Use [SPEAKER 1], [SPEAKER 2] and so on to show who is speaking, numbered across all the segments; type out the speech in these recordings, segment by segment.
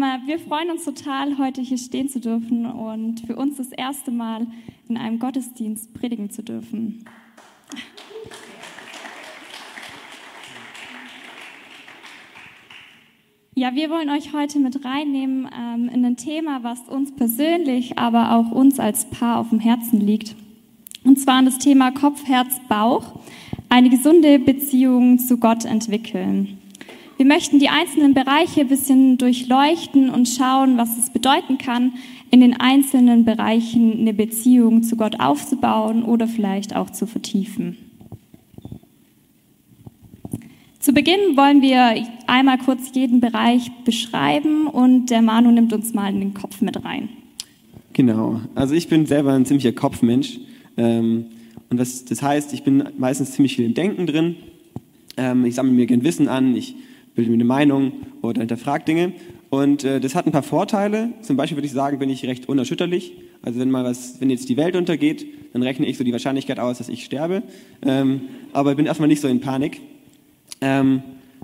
[SPEAKER 1] Wir freuen uns total, heute hier stehen zu dürfen und für uns das erste Mal in einem Gottesdienst predigen zu dürfen. Ja, wir wollen euch heute mit reinnehmen ähm, in ein Thema, was uns persönlich, aber auch uns als Paar auf dem Herzen liegt. Und zwar das Thema Kopf, Herz, Bauch, eine gesunde Beziehung zu Gott entwickeln. Wir möchten die einzelnen Bereiche ein bisschen durchleuchten und schauen, was es bedeuten kann, in den einzelnen Bereichen eine Beziehung zu Gott aufzubauen oder vielleicht auch zu vertiefen. Zu Beginn wollen wir einmal kurz jeden Bereich beschreiben und der Manu nimmt uns mal in den Kopf mit rein.
[SPEAKER 2] Genau, also ich bin selber ein ziemlicher Kopfmensch ähm, und das, das heißt, ich bin meistens ziemlich viel im Denken drin. Ähm, ich sammle mir gern Wissen an, ich bilde mir eine Meinung oder hinterfrage Dinge und äh, das hat ein paar Vorteile. Zum Beispiel würde ich sagen, bin ich recht unerschütterlich. Also wenn mal was, wenn jetzt die Welt untergeht, dann rechne ich so die Wahrscheinlichkeit aus, dass ich sterbe. Ähm, aber bin erstmal nicht so in Panik. Ähm,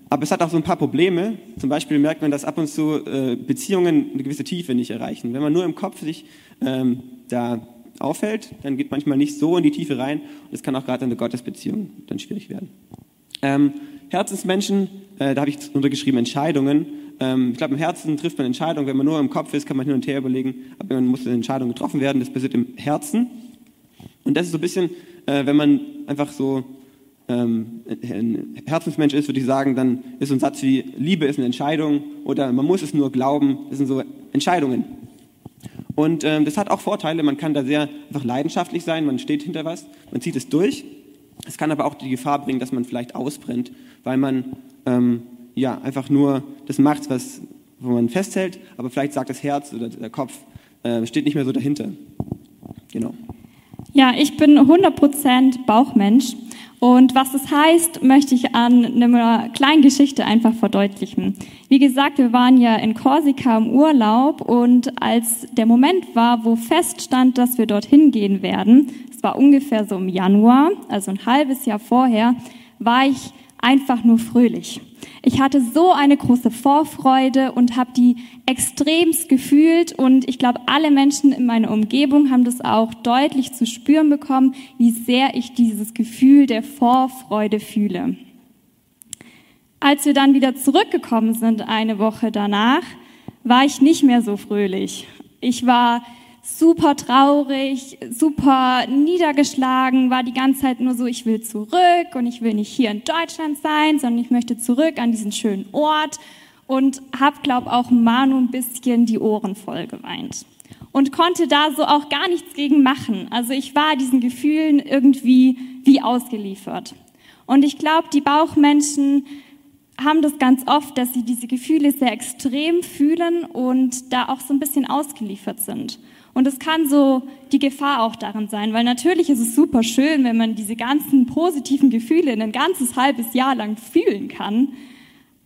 [SPEAKER 2] aber es hat auch so ein paar Probleme. Zum Beispiel merkt man, dass ab und zu äh, Beziehungen eine gewisse Tiefe nicht erreichen. Wenn man nur im Kopf sich ähm, da auffällt, dann geht manchmal nicht so in die Tiefe rein. Und das kann auch gerade in der Gottesbeziehung dann schwierig werden. Ähm, Herzensmenschen, äh, da habe ich untergeschrieben Entscheidungen. Ähm, ich glaube, im Herzen trifft man Entscheidungen. Wenn man nur im Kopf ist, kann man hin und her überlegen, aber man muss eine Entscheidung getroffen werden. Das passiert im Herzen. Und das ist so ein bisschen, äh, wenn man einfach so ähm, ein Herzensmensch ist, würde ich sagen, dann ist so ein Satz wie Liebe ist eine Entscheidung oder man muss es nur glauben. Das sind so Entscheidungen. Und ähm, das hat auch Vorteile. Man kann da sehr einfach leidenschaftlich sein. Man steht hinter was, man zieht es durch. Es kann aber auch die Gefahr bringen, dass man vielleicht ausbrennt, weil man ähm, ja einfach nur das macht, was wo man festhält, aber vielleicht sagt das Herz oder der Kopf äh, steht nicht mehr so dahinter. Genau.
[SPEAKER 1] Ja, ich bin 100% Bauchmensch. Und was das heißt, möchte ich an einer kleinen Geschichte einfach verdeutlichen. Wie gesagt, wir waren ja in Korsika im Urlaub und als der Moment war, wo feststand, dass wir dorthin gehen werden, es war ungefähr so im Januar, also ein halbes Jahr vorher, war ich einfach nur fröhlich. Ich hatte so eine große Vorfreude und habe die extremst gefühlt und ich glaube, alle Menschen in meiner Umgebung haben das auch deutlich zu spüren bekommen, wie sehr ich dieses Gefühl der Vorfreude fühle. Als wir dann wieder zurückgekommen sind, eine Woche danach, war ich nicht mehr so fröhlich. Ich war super traurig, super niedergeschlagen, war die ganze Zeit nur so, ich will zurück und ich will nicht hier in Deutschland sein, sondern ich möchte zurück an diesen schönen Ort und hab, glaub auch Manu ein bisschen die Ohren voll geweint und konnte da so auch gar nichts gegen machen. Also ich war diesen Gefühlen irgendwie wie ausgeliefert. Und ich glaube, die Bauchmenschen haben das ganz oft, dass sie diese Gefühle sehr extrem fühlen und da auch so ein bisschen ausgeliefert sind. Und es kann so die Gefahr auch darin sein, weil natürlich ist es super schön, wenn man diese ganzen positiven Gefühle ein ganzes halbes Jahr lang fühlen kann.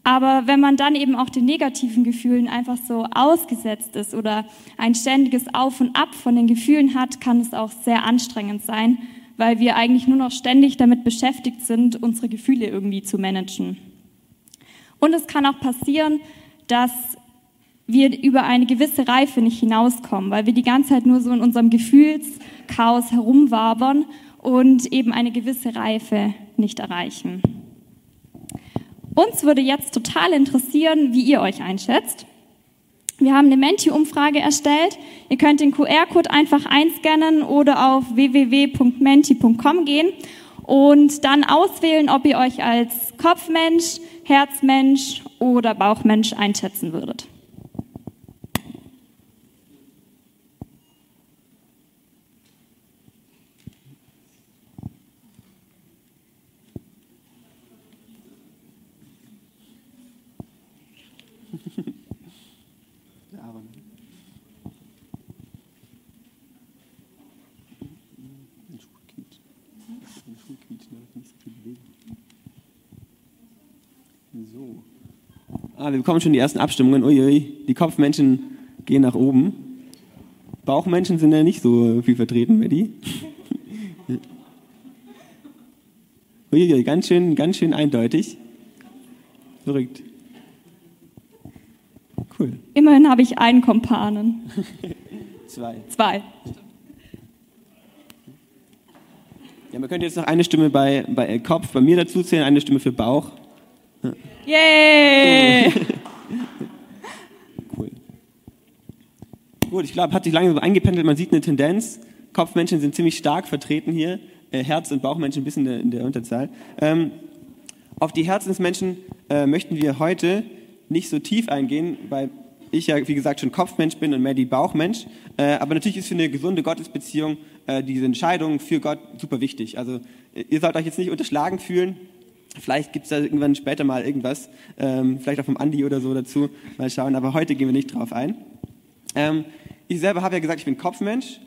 [SPEAKER 1] Aber wenn man dann eben auch den negativen Gefühlen einfach so ausgesetzt ist oder ein ständiges Auf und Ab von den Gefühlen hat, kann es auch sehr anstrengend sein, weil wir eigentlich nur noch ständig damit beschäftigt sind, unsere Gefühle irgendwie zu managen. Und es kann auch passieren, dass wir über eine gewisse Reife nicht hinauskommen, weil wir die ganze Zeit nur so in unserem Gefühlschaos herumwabern und eben eine gewisse Reife nicht erreichen. Uns würde jetzt total interessieren, wie ihr euch einschätzt. Wir haben eine Menti-Umfrage erstellt. Ihr könnt den QR-Code einfach einscannen oder auf www.menti.com gehen und dann auswählen, ob ihr euch als Kopfmensch, Herzmensch oder Bauchmensch einschätzen würdet.
[SPEAKER 2] So. Ah, wir bekommen schon die ersten Abstimmungen. Uiui, die Kopfmenschen gehen nach oben. Bauchmenschen sind ja nicht so viel vertreten, Betty. Uiui, ganz schön, ganz schön eindeutig. Verrückt. Cool.
[SPEAKER 1] Immerhin habe ich einen Kompanen.
[SPEAKER 2] Zwei.
[SPEAKER 1] Zwei.
[SPEAKER 2] Ja, man könnte jetzt noch eine Stimme bei, bei Kopf, bei mir dazu zählen, eine Stimme für Bauch.
[SPEAKER 1] Yay!
[SPEAKER 2] Cool. Gut, ich glaube, hat sich lange so eingependelt, man sieht eine Tendenz. Kopfmenschen sind ziemlich stark vertreten hier, äh, Herz- und Bauchmenschen ein bisschen in der, in der Unterzahl. Ähm, auf die Herzensmenschen äh, möchten wir heute nicht so tief eingehen, weil ich ja, wie gesagt, schon Kopfmensch bin und mehr die Bauchmensch. Äh, aber natürlich ist für eine gesunde Gottesbeziehung äh, diese Entscheidung für Gott super wichtig. Also äh, ihr sollt euch jetzt nicht unterschlagen fühlen. Vielleicht gibt es da irgendwann später mal irgendwas, ähm, vielleicht auch vom Andi oder so dazu. Mal schauen, aber heute gehen wir nicht drauf ein. Ähm, ich selber habe ja gesagt, ich bin Kopfmensch.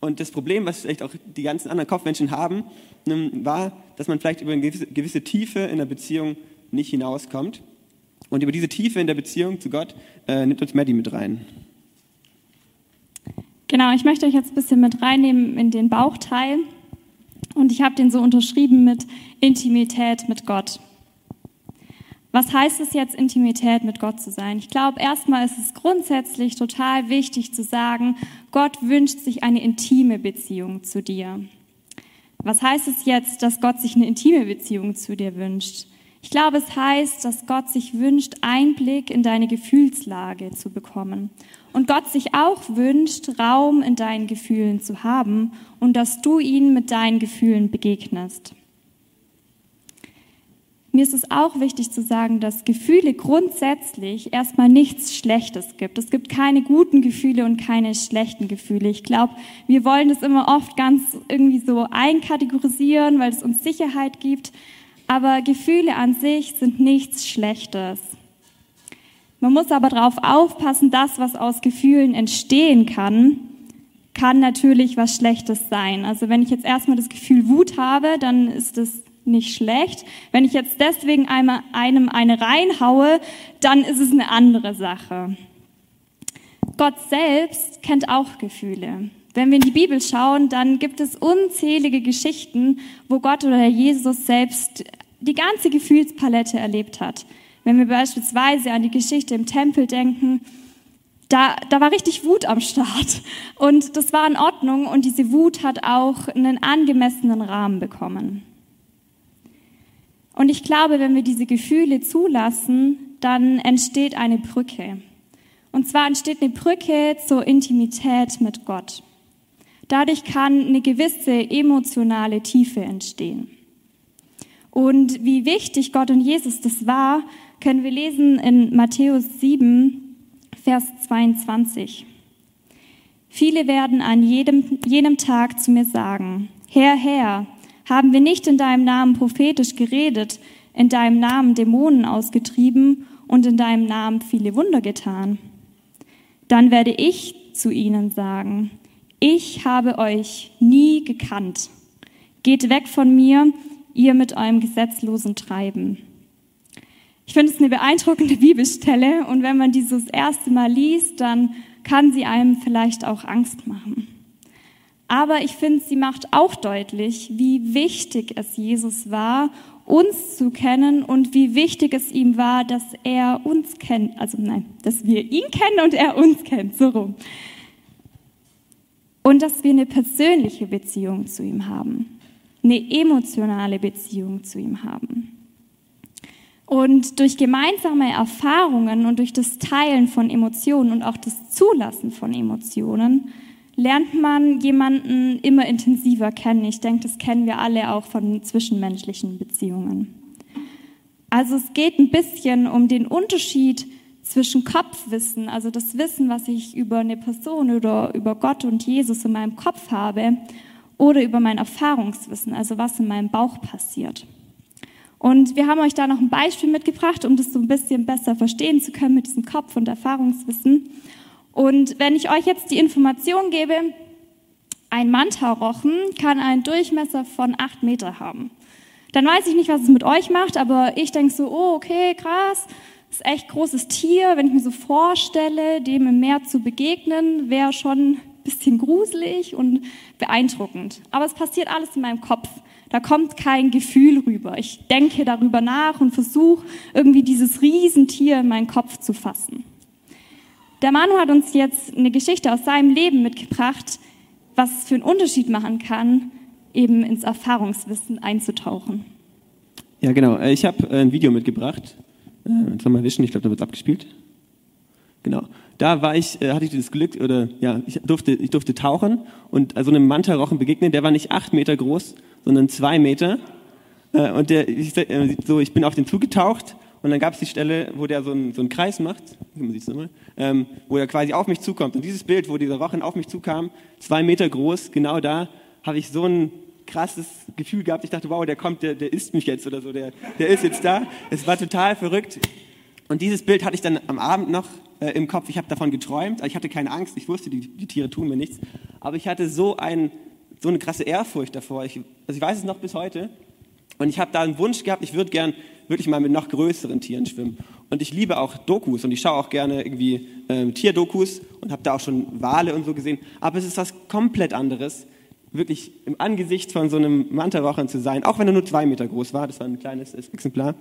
[SPEAKER 2] Und das Problem, was vielleicht auch die ganzen anderen Kopfmenschen haben, ähm, war, dass man vielleicht über eine gewisse, gewisse Tiefe in der Beziehung nicht hinauskommt. Und über diese Tiefe in der Beziehung zu Gott äh, nimmt uns Maddie mit rein.
[SPEAKER 1] Genau, ich möchte euch jetzt ein bisschen mit reinnehmen in den Bauchteil. Und ich habe den so unterschrieben mit Intimität mit Gott. Was heißt es jetzt, Intimität mit Gott zu sein? Ich glaube, erstmal ist es grundsätzlich total wichtig zu sagen, Gott wünscht sich eine intime Beziehung zu dir. Was heißt es jetzt, dass Gott sich eine intime Beziehung zu dir wünscht? Ich glaube, es heißt, dass Gott sich wünscht, Einblick in deine Gefühlslage zu bekommen. Und Gott sich auch wünscht, Raum in deinen Gefühlen zu haben und dass du ihn mit deinen Gefühlen begegnest. Mir ist es auch wichtig zu sagen, dass Gefühle grundsätzlich erstmal nichts Schlechtes gibt. Es gibt keine guten Gefühle und keine schlechten Gefühle. Ich glaube, wir wollen das immer oft ganz irgendwie so einkategorisieren, weil es uns Sicherheit gibt. Aber Gefühle an sich sind nichts Schlechtes. Man muss aber darauf aufpassen, das, was aus Gefühlen entstehen kann, kann natürlich was Schlechtes sein. Also wenn ich jetzt erstmal das Gefühl Wut habe, dann ist es nicht schlecht. Wenn ich jetzt deswegen einmal einem eine reinhaue, dann ist es eine andere Sache. Gott selbst kennt auch Gefühle. Wenn wir in die Bibel schauen, dann gibt es unzählige Geschichten, wo Gott oder Jesus selbst die ganze Gefühlspalette erlebt hat. Wenn wir beispielsweise an die Geschichte im Tempel denken, da, da war richtig Wut am Start. Und das war in Ordnung und diese Wut hat auch einen angemessenen Rahmen bekommen. Und ich glaube, wenn wir diese Gefühle zulassen, dann entsteht eine Brücke. Und zwar entsteht eine Brücke zur Intimität mit Gott. Dadurch kann eine gewisse emotionale Tiefe entstehen. Und wie wichtig Gott und Jesus das war, können wir lesen in Matthäus 7, Vers 22. Viele werden an jedem, jenem Tag zu mir sagen, Herr, Herr, haben wir nicht in deinem Namen prophetisch geredet, in deinem Namen Dämonen ausgetrieben und in deinem Namen viele Wunder getan? Dann werde ich zu ihnen sagen, ich habe euch nie gekannt. Geht weg von mir, ihr mit eurem gesetzlosen Treiben. Ich finde es eine beeindruckende Bibelstelle und wenn man die so das erste Mal liest, dann kann sie einem vielleicht auch Angst machen. Aber ich finde, sie macht auch deutlich, wie wichtig es Jesus war, uns zu kennen und wie wichtig es ihm war, dass er uns kennt. Also nein, dass wir ihn kennen und er uns kennt, so rum. Und dass wir eine persönliche Beziehung zu ihm haben, eine emotionale Beziehung zu ihm haben. Und durch gemeinsame Erfahrungen und durch das Teilen von Emotionen und auch das Zulassen von Emotionen lernt man jemanden immer intensiver kennen. Ich denke, das kennen wir alle auch von zwischenmenschlichen Beziehungen. Also es geht ein bisschen um den Unterschied zwischen Kopfwissen, also das Wissen, was ich über eine Person oder über Gott und Jesus in meinem Kopf habe, oder über mein Erfahrungswissen, also was in meinem Bauch passiert. Und wir haben euch da noch ein Beispiel mitgebracht, um das so ein bisschen besser verstehen zu können mit diesem Kopf- und Erfahrungswissen. Und wenn ich euch jetzt die Information gebe, ein Mantarochen kann einen Durchmesser von acht Meter haben, dann weiß ich nicht, was es mit euch macht, aber ich denke so, oh, okay, krass, ist echt großes Tier. Wenn ich mir so vorstelle, dem im Meer zu begegnen, wäre schon ein bisschen gruselig und beeindruckend. Aber es passiert alles in meinem Kopf. Da kommt kein Gefühl rüber. Ich denke darüber nach und versuche irgendwie dieses Riesentier in meinen Kopf zu fassen. Der Manu hat uns jetzt eine Geschichte aus seinem Leben mitgebracht, was für einen Unterschied machen kann, eben ins Erfahrungswissen einzutauchen.
[SPEAKER 2] Ja, genau. Äh, ich habe äh, ein Video mitgebracht. Äh, jetzt mal wischen, ich glaube, da wird abgespielt. Genau. Da war ich, hatte ich das Glück, oder ja, ich durfte, ich durfte tauchen und so einem Mantarochen begegnen. Der war nicht acht Meter groß, sondern zwei Meter. Und der, ich, so, ich bin auf den zugetaucht und dann gab es die Stelle, wo der so einen, so einen Kreis macht, man sieht's nochmal, ähm, wo er quasi auf mich zukommt. Und dieses Bild, wo dieser Rochen auf mich zukam, zwei Meter groß, genau da habe ich so ein krasses Gefühl gehabt. Ich dachte, wow, der kommt, der, der isst mich jetzt oder so, der, der ist jetzt da. Es war total verrückt. Und dieses Bild hatte ich dann am Abend noch äh, im Kopf. Ich habe davon geträumt. Ich hatte keine Angst. Ich wusste, die, die Tiere tun mir nichts. Aber ich hatte so, ein, so eine krasse Ehrfurcht davor. Ich, also ich weiß es noch bis heute. Und ich habe da einen Wunsch gehabt, ich würde gern wirklich mal mit noch größeren Tieren schwimmen. Und ich liebe auch Dokus und ich schaue auch gerne irgendwie ähm, Tierdokus und habe da auch schon Wale und so gesehen. Aber es ist was komplett anderes, wirklich im Angesicht von so einem Mantarochen zu sein, auch wenn er nur zwei Meter groß war, das war ein kleines Exemplar.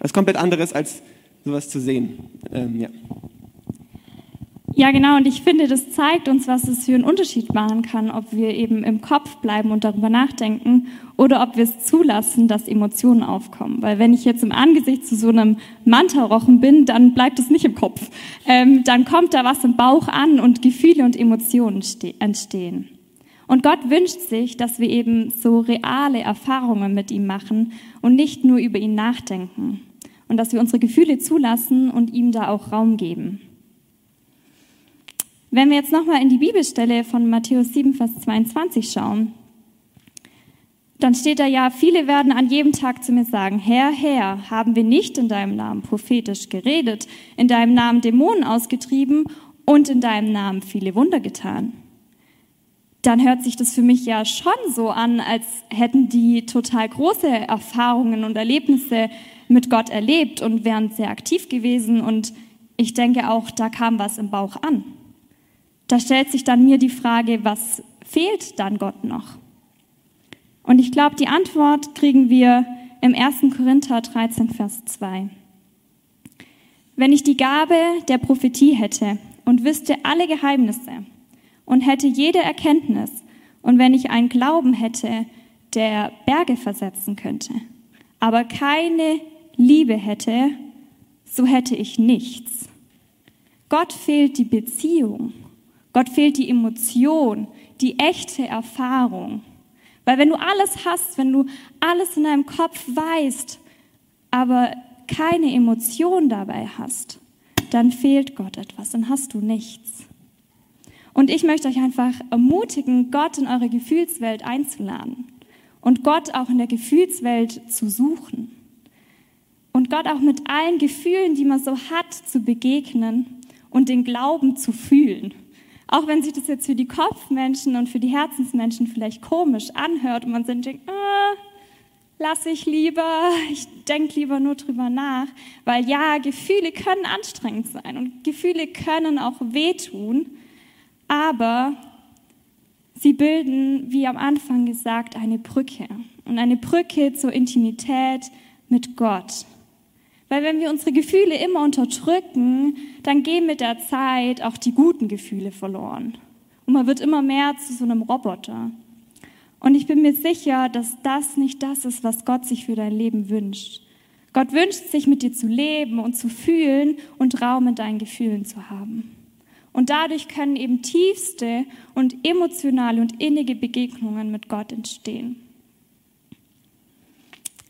[SPEAKER 2] Was komplett anderes, als sowas zu sehen. Ähm, ja.
[SPEAKER 1] Ja, genau. Und ich finde, das zeigt uns, was es für einen Unterschied machen kann, ob wir eben im Kopf bleiben und darüber nachdenken oder ob wir es zulassen, dass Emotionen aufkommen. Weil wenn ich jetzt im Angesicht zu so einem Mantarochen bin, dann bleibt es nicht im Kopf. Ähm, dann kommt da was im Bauch an und Gefühle und Emotionen entstehen. Und Gott wünscht sich, dass wir eben so reale Erfahrungen mit ihm machen und nicht nur über ihn nachdenken. Und dass wir unsere Gefühle zulassen und ihm da auch Raum geben. Wenn wir jetzt nochmal in die Bibelstelle von Matthäus 7, Vers 22 schauen, dann steht da ja, viele werden an jedem Tag zu mir sagen, Herr, Herr, haben wir nicht in deinem Namen prophetisch geredet, in deinem Namen Dämonen ausgetrieben und in deinem Namen viele Wunder getan dann hört sich das für mich ja schon so an, als hätten die total große Erfahrungen und Erlebnisse mit Gott erlebt und wären sehr aktiv gewesen. Und ich denke auch, da kam was im Bauch an. Da stellt sich dann mir die Frage, was fehlt dann Gott noch? Und ich glaube, die Antwort kriegen wir im 1. Korinther 13, Vers 2. Wenn ich die Gabe der Prophetie hätte und wüsste alle Geheimnisse, und hätte jede Erkenntnis und wenn ich einen Glauben hätte, der Berge versetzen könnte, aber keine Liebe hätte, so hätte ich nichts. Gott fehlt die Beziehung, Gott fehlt die Emotion, die echte Erfahrung. Weil wenn du alles hast, wenn du alles in deinem Kopf weißt, aber keine Emotion dabei hast, dann fehlt Gott etwas, dann hast du nichts. Und ich möchte euch einfach ermutigen, Gott in eure Gefühlswelt einzuladen und Gott auch in der Gefühlswelt zu suchen. Und Gott auch mit allen Gefühlen, die man so hat, zu begegnen und den Glauben zu fühlen. Auch wenn sich das jetzt für die Kopfmenschen und für die Herzensmenschen vielleicht komisch anhört und man sich denkt, ah, lass ich lieber, ich denke lieber nur drüber nach, weil ja, Gefühle können anstrengend sein und Gefühle können auch wehtun aber sie bilden, wie am Anfang gesagt, eine Brücke und eine Brücke zur Intimität mit Gott. Weil wenn wir unsere Gefühle immer unterdrücken, dann gehen mit der Zeit auch die guten Gefühle verloren. Und man wird immer mehr zu so einem Roboter. Und ich bin mir sicher, dass das nicht das ist, was Gott sich für dein Leben wünscht. Gott wünscht sich, mit dir zu leben und zu fühlen und Raum in deinen Gefühlen zu haben. Und dadurch können eben tiefste und emotionale und innige Begegnungen mit Gott entstehen.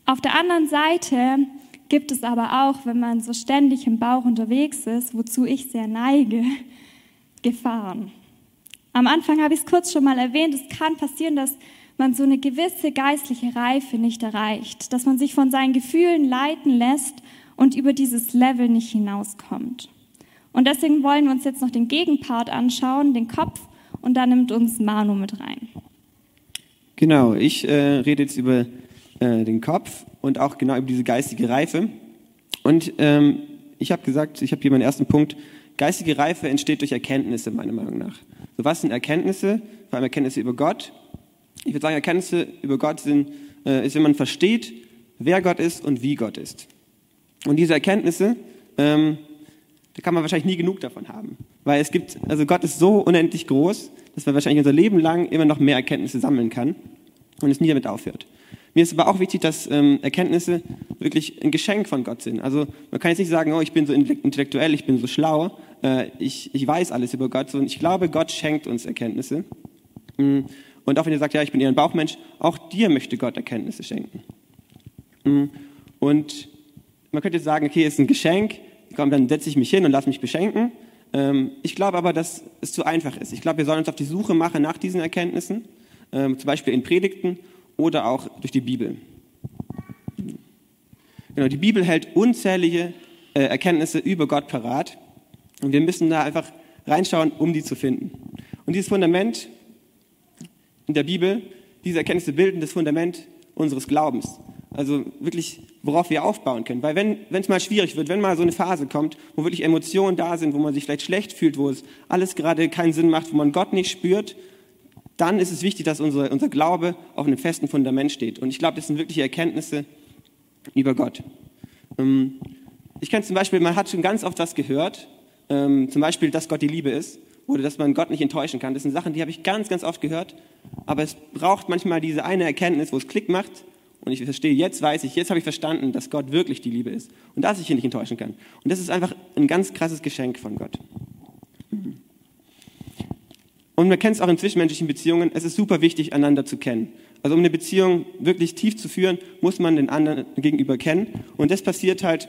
[SPEAKER 1] Auf der anderen Seite gibt es aber auch, wenn man so ständig im Bauch unterwegs ist, wozu ich sehr neige, Gefahren. Am Anfang habe ich es kurz schon mal erwähnt, es kann passieren, dass man so eine gewisse geistliche Reife nicht erreicht, dass man sich von seinen Gefühlen leiten lässt und über dieses Level nicht hinauskommt. Und deswegen wollen wir uns jetzt noch den Gegenpart anschauen, den Kopf, und da nimmt uns Manu mit rein.
[SPEAKER 2] Genau, ich äh, rede jetzt über äh, den Kopf und auch genau über diese geistige Reife. Und ähm, ich habe gesagt, ich habe hier meinen ersten Punkt. Geistige Reife entsteht durch Erkenntnisse, meiner Meinung nach. So, was sind Erkenntnisse? Vor allem Erkenntnisse über Gott. Ich würde sagen, Erkenntnisse über Gott sind, äh, ist, wenn man versteht, wer Gott ist und wie Gott ist. Und diese Erkenntnisse ähm, da kann man wahrscheinlich nie genug davon haben. Weil es gibt, also Gott ist so unendlich groß, dass man wahrscheinlich unser Leben lang immer noch mehr Erkenntnisse sammeln kann und es nie damit aufhört. Mir ist aber auch wichtig, dass ähm, Erkenntnisse wirklich ein Geschenk von Gott sind. Also man kann jetzt nicht sagen, oh, ich bin so intellektuell, ich bin so schlau, äh, ich, ich weiß alles über Gott, sondern ich glaube, Gott schenkt uns Erkenntnisse. Mm, und auch wenn ihr sagt, ja, ich bin eher ein Bauchmensch, auch dir möchte Gott Erkenntnisse schenken. Mm, und man könnte jetzt sagen, okay, ist ein Geschenk, komm, dann setze ich mich hin und lasse mich beschenken. Ähm, ich glaube aber, dass es zu einfach ist. Ich glaube, wir sollen uns auf die Suche machen nach diesen Erkenntnissen, ähm, zum Beispiel in Predigten oder auch durch die Bibel. Genau, die Bibel hält unzählige äh, Erkenntnisse über Gott parat und wir müssen da einfach reinschauen, um die zu finden. Und dieses Fundament in der Bibel, diese Erkenntnisse bilden das Fundament unseres Glaubens. Also wirklich, worauf wir aufbauen können. Weil wenn es mal schwierig wird, wenn mal so eine Phase kommt, wo wirklich Emotionen da sind, wo man sich vielleicht schlecht fühlt, wo es alles gerade keinen Sinn macht, wo man Gott nicht spürt, dann ist es wichtig, dass unser, unser Glaube auf einem festen Fundament steht. Und ich glaube, das sind wirkliche Erkenntnisse über Gott. Ähm, ich kenne zum Beispiel, man hat schon ganz oft das gehört, ähm, zum Beispiel, dass Gott die Liebe ist oder dass man Gott nicht enttäuschen kann. Das sind Sachen, die habe ich ganz, ganz oft gehört. Aber es braucht manchmal diese eine Erkenntnis, wo es Klick macht und ich verstehe, jetzt weiß ich, jetzt habe ich verstanden, dass Gott wirklich die Liebe ist und dass ich ihn nicht enttäuschen kann. Und das ist einfach ein ganz krasses Geschenk von Gott. Und man kennt es auch in zwischenmenschlichen Beziehungen, es ist super wichtig, einander zu kennen. Also um eine Beziehung wirklich tief zu führen, muss man den anderen gegenüber kennen. Und das passiert halt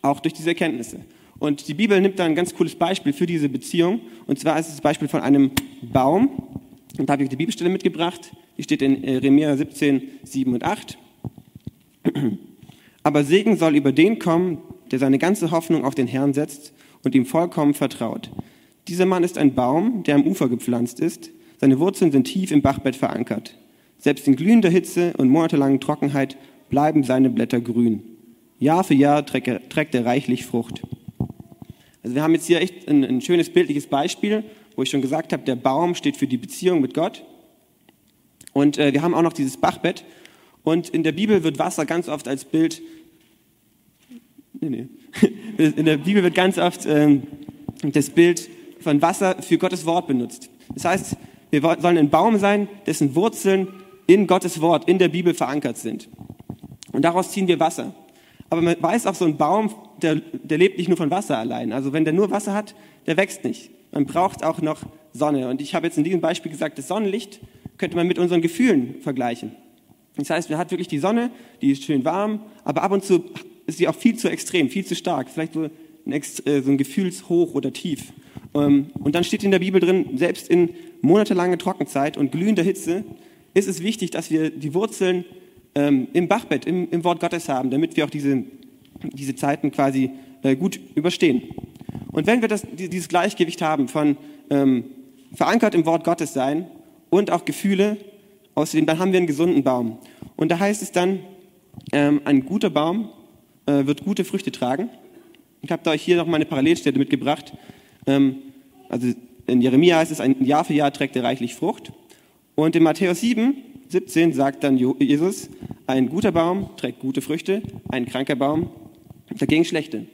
[SPEAKER 2] auch durch diese Erkenntnisse. Und die Bibel nimmt da ein ganz cooles Beispiel für diese Beziehung. Und zwar ist es das Beispiel von einem Baum. Und da habe ich die Bibelstelle mitgebracht. Die steht in Jeremia 17, 7 und 8. Aber Segen soll über den kommen, der seine ganze Hoffnung auf den Herrn setzt und ihm vollkommen vertraut. Dieser Mann ist ein Baum, der am Ufer gepflanzt ist. Seine Wurzeln sind tief im Bachbett verankert. Selbst in glühender Hitze und monatelangen Trockenheit bleiben seine Blätter grün. Jahr für Jahr trägt er, trägt er reichlich Frucht. Also wir haben jetzt hier echt ein, ein schönes bildliches Beispiel, wo ich schon gesagt habe, der Baum steht für die Beziehung mit Gott. Und äh, wir haben auch noch dieses Bachbett. Und in der Bibel wird Wasser ganz oft als Bild, nee, nee. in der Bibel wird ganz oft ähm, das Bild von Wasser für Gottes Wort benutzt. Das heißt, wir sollen ein Baum sein, dessen Wurzeln in Gottes Wort, in der Bibel verankert sind. Und daraus ziehen wir Wasser. Aber man weiß auch, so ein Baum, der, der lebt nicht nur von Wasser allein. Also wenn der nur Wasser hat, der wächst nicht. Man braucht auch noch Sonne. Und ich habe jetzt in diesem Beispiel gesagt, das Sonnenlicht könnte man mit unseren Gefühlen vergleichen. Das heißt, man hat wirklich die Sonne, die ist schön warm, aber ab und zu ist sie auch viel zu extrem, viel zu stark. Vielleicht so ein, äh, so ein Gefühlshoch oder Tief. Ähm, und dann steht in der Bibel drin, selbst in monatelange Trockenzeit und glühender Hitze ist es wichtig, dass wir die Wurzeln ähm, im Bachbett, im, im, Wort Gottes haben, damit wir auch diese, diese Zeiten quasi äh, gut überstehen. Und wenn wir das, dieses Gleichgewicht haben von ähm, verankert im Wort Gottes sein und auch Gefühle, außerdem, dann haben wir einen gesunden Baum. Und da heißt es dann, ähm, ein guter Baum äh, wird gute Früchte tragen. Ich habe euch hier noch mal eine Parallelstelle mitgebracht. Ähm, also in Jeremia heißt es, ein Jahr für Jahr trägt er reichlich Frucht. Und in Matthäus 7 17 sagt dann Jesus, ein guter Baum trägt gute Früchte, ein kranker Baum dagegen schlechte.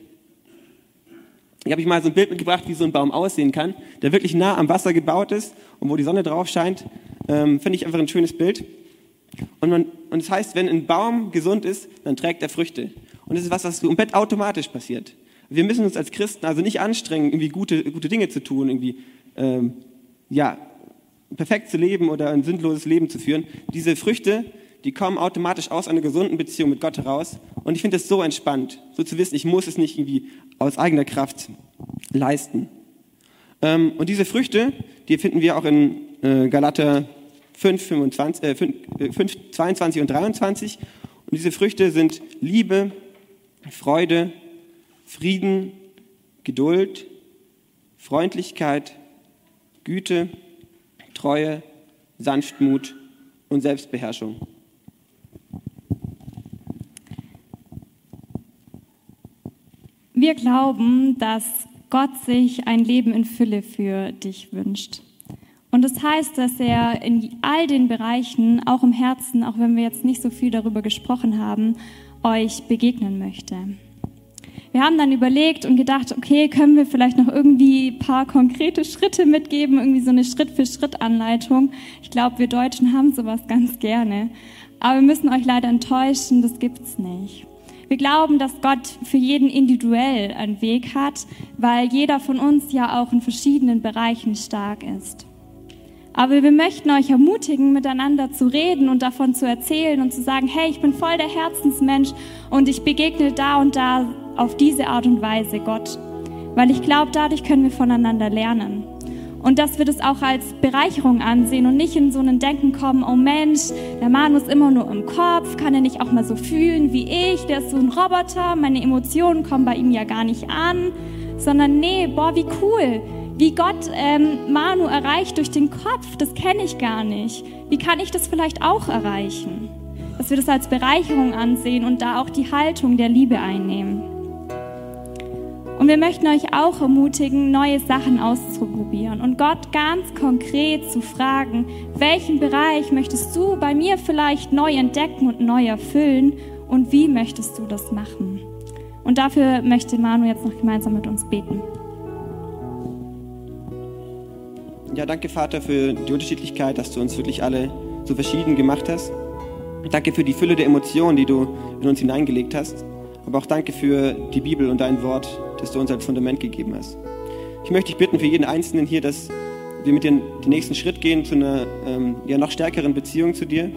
[SPEAKER 2] Ich habe ich mal so ein Bild mitgebracht, wie so ein Baum aussehen kann, der wirklich nah am Wasser gebaut ist und wo die Sonne drauf scheint. Ähm, Finde ich einfach ein schönes Bild. Und, man, und das heißt, wenn ein Baum gesund ist, dann trägt er Früchte. Und das ist was, was komplett automatisch passiert. Wir müssen uns als Christen also nicht anstrengen, irgendwie gute, gute Dinge zu tun, irgendwie, ähm, ja, perfekt zu leben oder ein sinnloses Leben zu führen. Diese Früchte, die kommen automatisch aus einer gesunden Beziehung mit Gott heraus. Und ich finde es so entspannt, so zu wissen, ich muss es nicht irgendwie aus eigener Kraft leisten. Ähm, und diese Früchte, die finden wir auch in äh, Galater 5, 25, äh, 5, 5, 22 und 23. Und diese Früchte sind Liebe, Freude, Frieden, Geduld, Freundlichkeit, Güte, Treue, Sanftmut und Selbstbeherrschung.
[SPEAKER 1] Wir glauben, dass Gott sich ein Leben in Fülle für dich wünscht. Und das heißt, dass er in all den Bereichen, auch im Herzen, auch wenn wir jetzt nicht so viel darüber gesprochen haben, euch begegnen möchte. Wir haben dann überlegt und gedacht, okay, können wir vielleicht noch irgendwie ein paar konkrete Schritte mitgeben, irgendwie so eine Schritt-für-Schritt-Anleitung. Ich glaube, wir Deutschen haben sowas ganz gerne. Aber wir müssen euch leider enttäuschen, das gibt's nicht. Wir glauben, dass Gott für jeden individuell einen Weg hat, weil jeder von uns ja auch in verschiedenen Bereichen stark ist. Aber wir möchten euch ermutigen, miteinander zu reden und davon zu erzählen und zu sagen, hey, ich bin voll der Herzensmensch und ich begegne da und da auf diese Art und Weise Gott. Weil ich glaube, dadurch können wir voneinander lernen. Und dass wir das auch als Bereicherung ansehen und nicht in so ein Denken kommen, oh Mensch, der Mann muss immer nur im Kopf, kann er nicht auch mal so fühlen wie ich, der ist so ein Roboter, meine Emotionen kommen bei ihm ja gar nicht an, sondern nee, boah, wie cool, wie Gott ähm, Manu erreicht durch den Kopf, das kenne ich gar nicht. Wie kann ich das vielleicht auch erreichen? Dass wir das als Bereicherung ansehen und da auch die Haltung der Liebe einnehmen. Und wir möchten euch auch ermutigen, neue Sachen auszuprobieren und Gott ganz konkret zu fragen, welchen Bereich möchtest du bei mir vielleicht neu entdecken und neu erfüllen und wie möchtest du das machen? Und dafür möchte Manu jetzt noch gemeinsam mit uns beten.
[SPEAKER 2] Ja, danke Vater für die Unterschiedlichkeit, dass du uns wirklich alle so verschieden gemacht hast. Danke für die Fülle der Emotionen, die du in uns hineingelegt hast. Aber auch danke für die Bibel und dein Wort, das du uns als Fundament gegeben hast. Ich möchte dich bitten für jeden Einzelnen hier, dass wir mit dir den nächsten Schritt gehen zu einer ähm, ja, noch stärkeren Beziehung zu dir.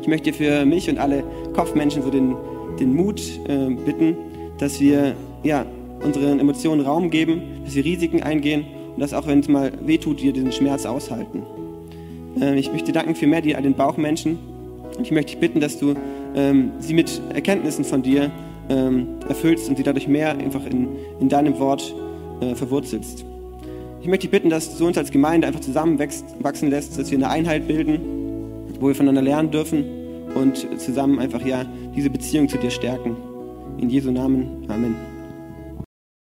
[SPEAKER 2] Ich möchte für mich und alle Kopfmenschen so den, den Mut äh, bitten, dass wir ja, unseren Emotionen Raum geben, dass wir Risiken eingehen und dass auch wenn es mal wehtut, wir diesen Schmerz aushalten. Ähm, ich möchte danken für mehr die all den Bauchmenschen und ich möchte dich bitten, dass du ähm, sie mit Erkenntnissen von dir ähm, erfüllst und sie dadurch mehr einfach in, in deinem Wort äh, verwurzelst. Ich möchte dich bitten, dass du uns als Gemeinde einfach zusammenwachsen lässt, dass wir eine Einheit bilden, wo wir voneinander lernen dürfen und zusammen einfach ja diese Beziehung zu dir stärken. In Jesu Namen. Amen.